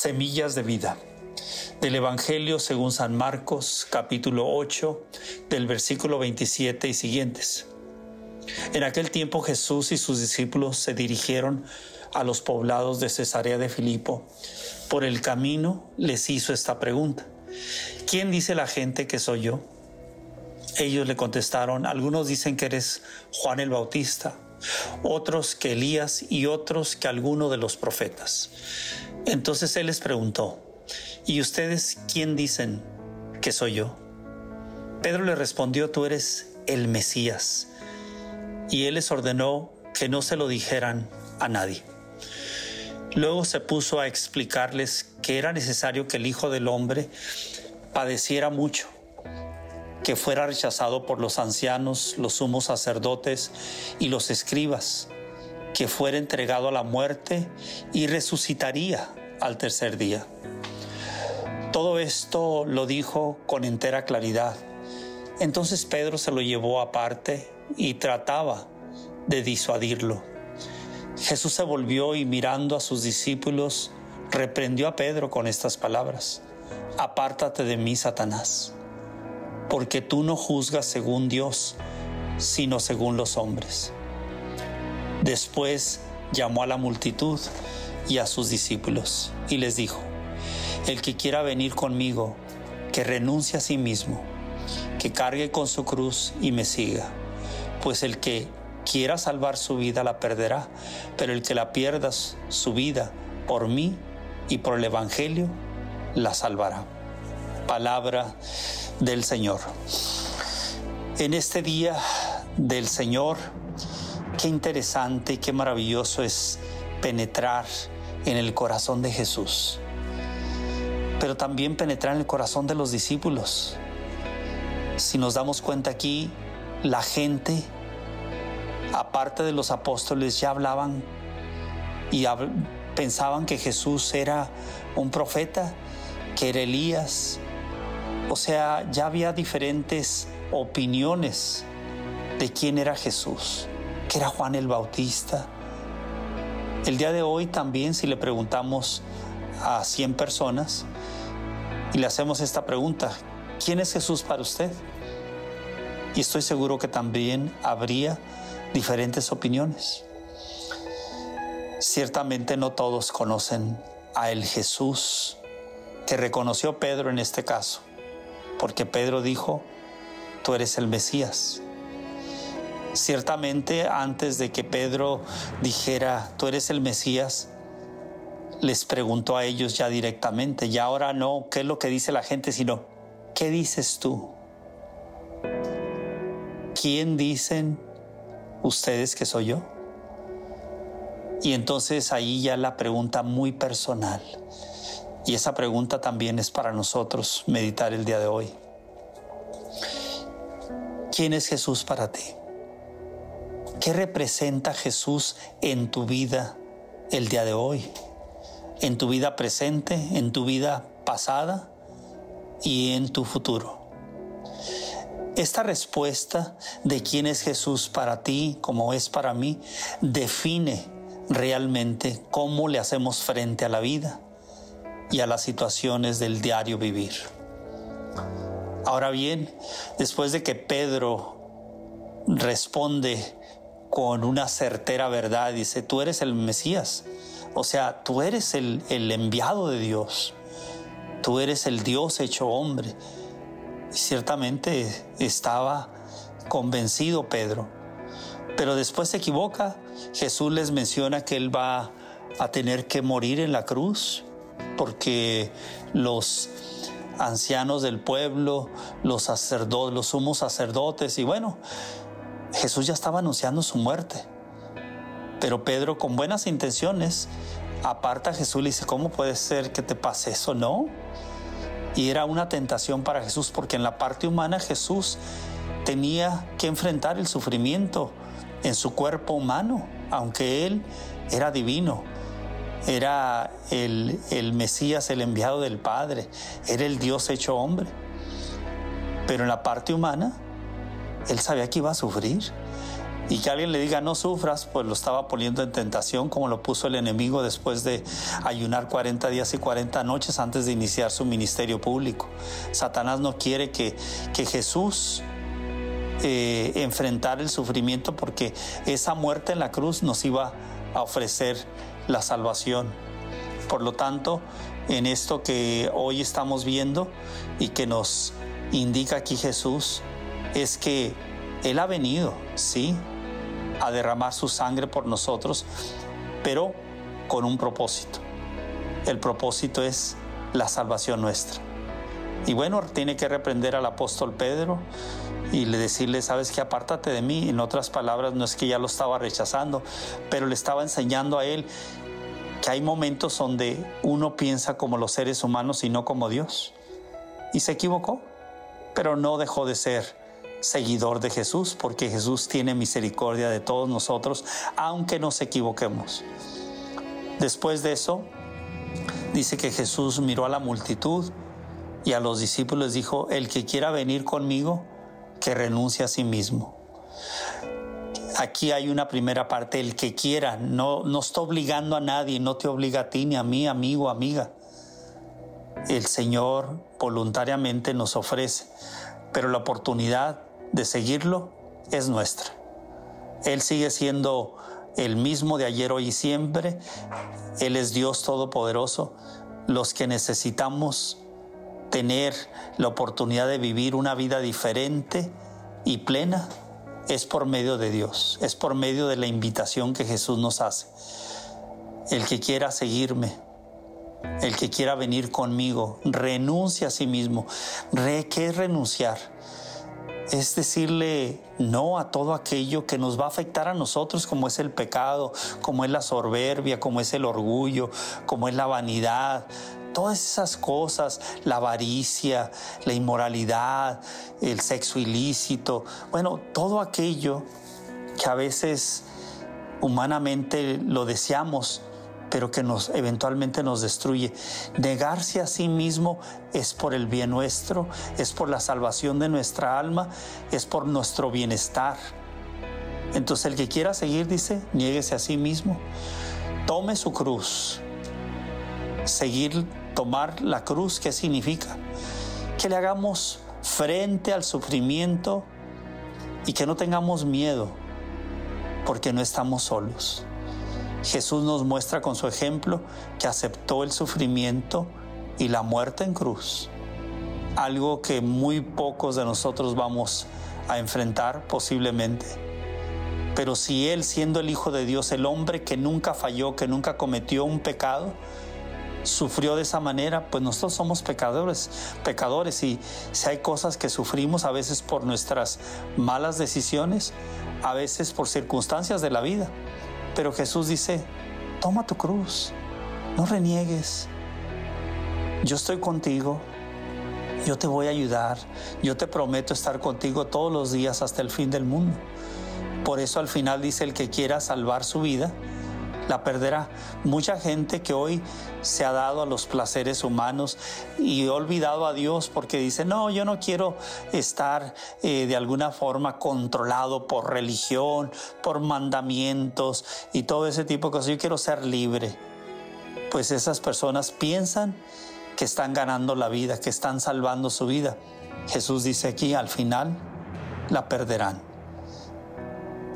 Semillas de vida. Del Evangelio según San Marcos, capítulo 8, del versículo 27 y siguientes. En aquel tiempo Jesús y sus discípulos se dirigieron a los poblados de Cesarea de Filipo. Por el camino les hizo esta pregunta. ¿Quién dice la gente que soy yo? Ellos le contestaron, algunos dicen que eres Juan el Bautista, otros que Elías y otros que alguno de los profetas. Entonces él les preguntó, ¿y ustedes quién dicen que soy yo? Pedro le respondió, tú eres el Mesías. Y él les ordenó que no se lo dijeran a nadie. Luego se puso a explicarles que era necesario que el Hijo del Hombre padeciera mucho que fuera rechazado por los ancianos, los sumos sacerdotes y los escribas, que fuera entregado a la muerte y resucitaría al tercer día. Todo esto lo dijo con entera claridad. Entonces Pedro se lo llevó aparte y trataba de disuadirlo. Jesús se volvió y mirando a sus discípulos, reprendió a Pedro con estas palabras. Apártate de mí, Satanás porque tú no juzgas según Dios, sino según los hombres. Después llamó a la multitud y a sus discípulos y les dijo, el que quiera venir conmigo, que renuncie a sí mismo, que cargue con su cruz y me siga, pues el que quiera salvar su vida la perderá, pero el que la pierda su vida por mí y por el Evangelio, la salvará. Palabra del Señor. En este día del Señor, qué interesante y qué maravilloso es penetrar en el corazón de Jesús, pero también penetrar en el corazón de los discípulos. Si nos damos cuenta aquí, la gente, aparte de los apóstoles, ya hablaban y pensaban que Jesús era un profeta, que era Elías, o sea, ya había diferentes opiniones de quién era Jesús, que era Juan el Bautista. El día de hoy también si le preguntamos a 100 personas y le hacemos esta pregunta, ¿quién es Jesús para usted? Y estoy seguro que también habría diferentes opiniones. Ciertamente no todos conocen a el Jesús que reconoció Pedro en este caso porque Pedro dijo, tú eres el Mesías. Ciertamente antes de que Pedro dijera, tú eres el Mesías, les preguntó a ellos ya directamente, y ahora no, ¿qué es lo que dice la gente? Sino, ¿qué dices tú? ¿Quién dicen ustedes que soy yo? Y entonces ahí ya la pregunta muy personal. Y esa pregunta también es para nosotros meditar el día de hoy. ¿Quién es Jesús para ti? ¿Qué representa Jesús en tu vida el día de hoy? En tu vida presente, en tu vida pasada y en tu futuro. Esta respuesta de quién es Jesús para ti, como es para mí, define realmente cómo le hacemos frente a la vida y a las situaciones del diario vivir. Ahora bien, después de que Pedro responde con una certera verdad, dice, tú eres el Mesías, o sea, tú eres el, el enviado de Dios, tú eres el Dios hecho hombre. Y ciertamente estaba convencido Pedro, pero después se equivoca, Jesús les menciona que él va a tener que morir en la cruz porque los ancianos del pueblo, los sacerdotes, los sumos sacerdotes, y bueno, Jesús ya estaba anunciando su muerte. Pero Pedro, con buenas intenciones, aparta a Jesús y dice, ¿cómo puede ser que te pase eso? No. Y era una tentación para Jesús, porque en la parte humana Jesús tenía que enfrentar el sufrimiento en su cuerpo humano, aunque él era divino era el, el Mesías, el enviado del Padre, era el Dios hecho hombre. Pero en la parte humana, él sabía que iba a sufrir. y que alguien le diga no sufras, pues lo estaba poniendo en tentación como lo puso el enemigo después de ayunar 40 días y 40 noches antes de iniciar su ministerio público. Satanás no quiere que, que Jesús eh, el sufrimiento porque esa muerte en la cruz nos iba a ofrecer la salvación. Por lo tanto, en esto que hoy estamos viendo y que nos indica aquí Jesús, es que Él ha venido, sí, a derramar su sangre por nosotros, pero con un propósito. El propósito es la salvación nuestra. Y bueno, tiene que reprender al apóstol Pedro y le decirle, sabes que apártate de mí. En otras palabras, no es que ya lo estaba rechazando, pero le estaba enseñando a él que hay momentos donde uno piensa como los seres humanos y no como Dios. Y se equivocó, pero no dejó de ser seguidor de Jesús, porque Jesús tiene misericordia de todos nosotros, aunque nos equivoquemos. Después de eso, dice que Jesús miró a la multitud y a los discípulos dijo, el que quiera venir conmigo, que renuncie a sí mismo. Aquí hay una primera parte, el que quiera, no, no está obligando a nadie, no te obliga a ti, ni a mí, amigo, amiga. El Señor voluntariamente nos ofrece, pero la oportunidad de seguirlo es nuestra. Él sigue siendo el mismo de ayer, hoy y siempre. Él es Dios Todopoderoso. Los que necesitamos tener la oportunidad de vivir una vida diferente y plena es por medio de Dios, es por medio de la invitación que Jesús nos hace. El que quiera seguirme, el que quiera venir conmigo, renuncia a sí mismo. ¿Qué es renunciar? Es decirle no a todo aquello que nos va a afectar a nosotros, como es el pecado, como es la soberbia, como es el orgullo, como es la vanidad, todas esas cosas, la avaricia, la inmoralidad, el sexo ilícito, bueno, todo aquello que a veces humanamente lo deseamos, pero que nos eventualmente nos destruye. Negarse a sí mismo es por el bien nuestro, es por la salvación de nuestra alma, es por nuestro bienestar. Entonces el que quiera seguir dice, niéguese a sí mismo, tome su cruz. Seguir, tomar la cruz, ¿qué significa? Que le hagamos frente al sufrimiento y que no tengamos miedo, porque no estamos solos. Jesús nos muestra con su ejemplo que aceptó el sufrimiento y la muerte en cruz, algo que muy pocos de nosotros vamos a enfrentar posiblemente. Pero si Él, siendo el Hijo de Dios, el hombre que nunca falló, que nunca cometió un pecado, sufrió de esa manera, pues nosotros somos pecadores, pecadores y si hay cosas que sufrimos a veces por nuestras malas decisiones, a veces por circunstancias de la vida. Pero Jesús dice, toma tu cruz, no reniegues. Yo estoy contigo, yo te voy a ayudar, yo te prometo estar contigo todos los días hasta el fin del mundo. Por eso al final dice el que quiera salvar su vida, la perderá. Mucha gente que hoy se ha dado a los placeres humanos y ha olvidado a Dios porque dice, no, yo no quiero estar eh, de alguna forma controlado por religión, por mandamientos y todo ese tipo de cosas, yo quiero ser libre. Pues esas personas piensan que están ganando la vida, que están salvando su vida. Jesús dice aquí, al final la perderán.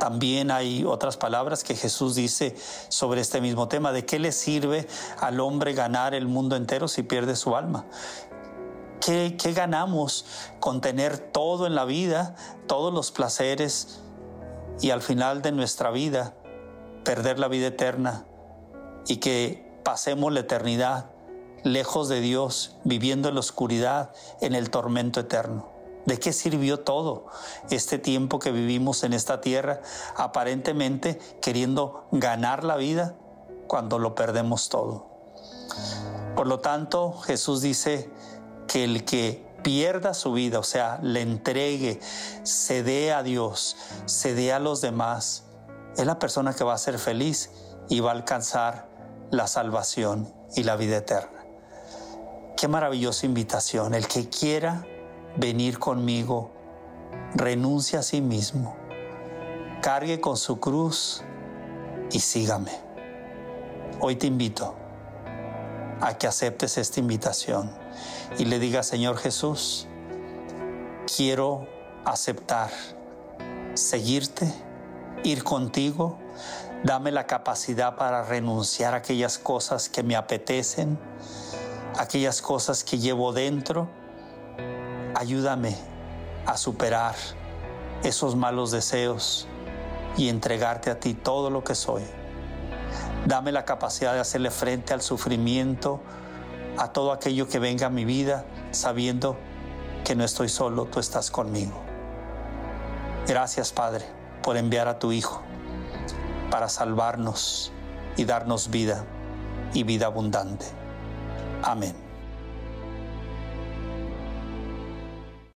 También hay otras palabras que Jesús dice sobre este mismo tema. ¿De qué le sirve al hombre ganar el mundo entero si pierde su alma? ¿Qué, ganamos con tener todo en la vida, todos los placeres y al final de nuestra vida perder la vida eterna y que pasemos la eternidad lejos de Dios, viviendo en la oscuridad, en el tormento eterno? ¿De qué sirvió todo este tiempo que vivimos en esta tierra, aparentemente queriendo ganar la vida cuando lo perdemos todo? Por lo tanto, Jesús dice que el que pierda su vida, o sea, le entregue, se dé a Dios, se dé a los demás, es la persona que va a ser feliz y va a alcanzar la salvación y la vida eterna. Qué maravillosa invitación. El que quiera venir conmigo, renuncia a sí mismo. cargue con su cruz y sígame. Hoy te invito a que aceptes esta invitación y le digas, Señor Jesús, quiero aceptar, seguirte, ir contigo. Dame la capacidad para renunciar a aquellas cosas que me apetecen, aquellas cosas que llevo dentro. Ayúdame a superar esos malos deseos y entregarte a ti todo lo que soy. Dame la capacidad de hacerle frente al sufrimiento, a todo aquello que venga a mi vida, sabiendo que no estoy solo, tú estás conmigo. Gracias, Padre, por enviar a tu Hijo para salvarnos y darnos vida y vida abundante. Amén.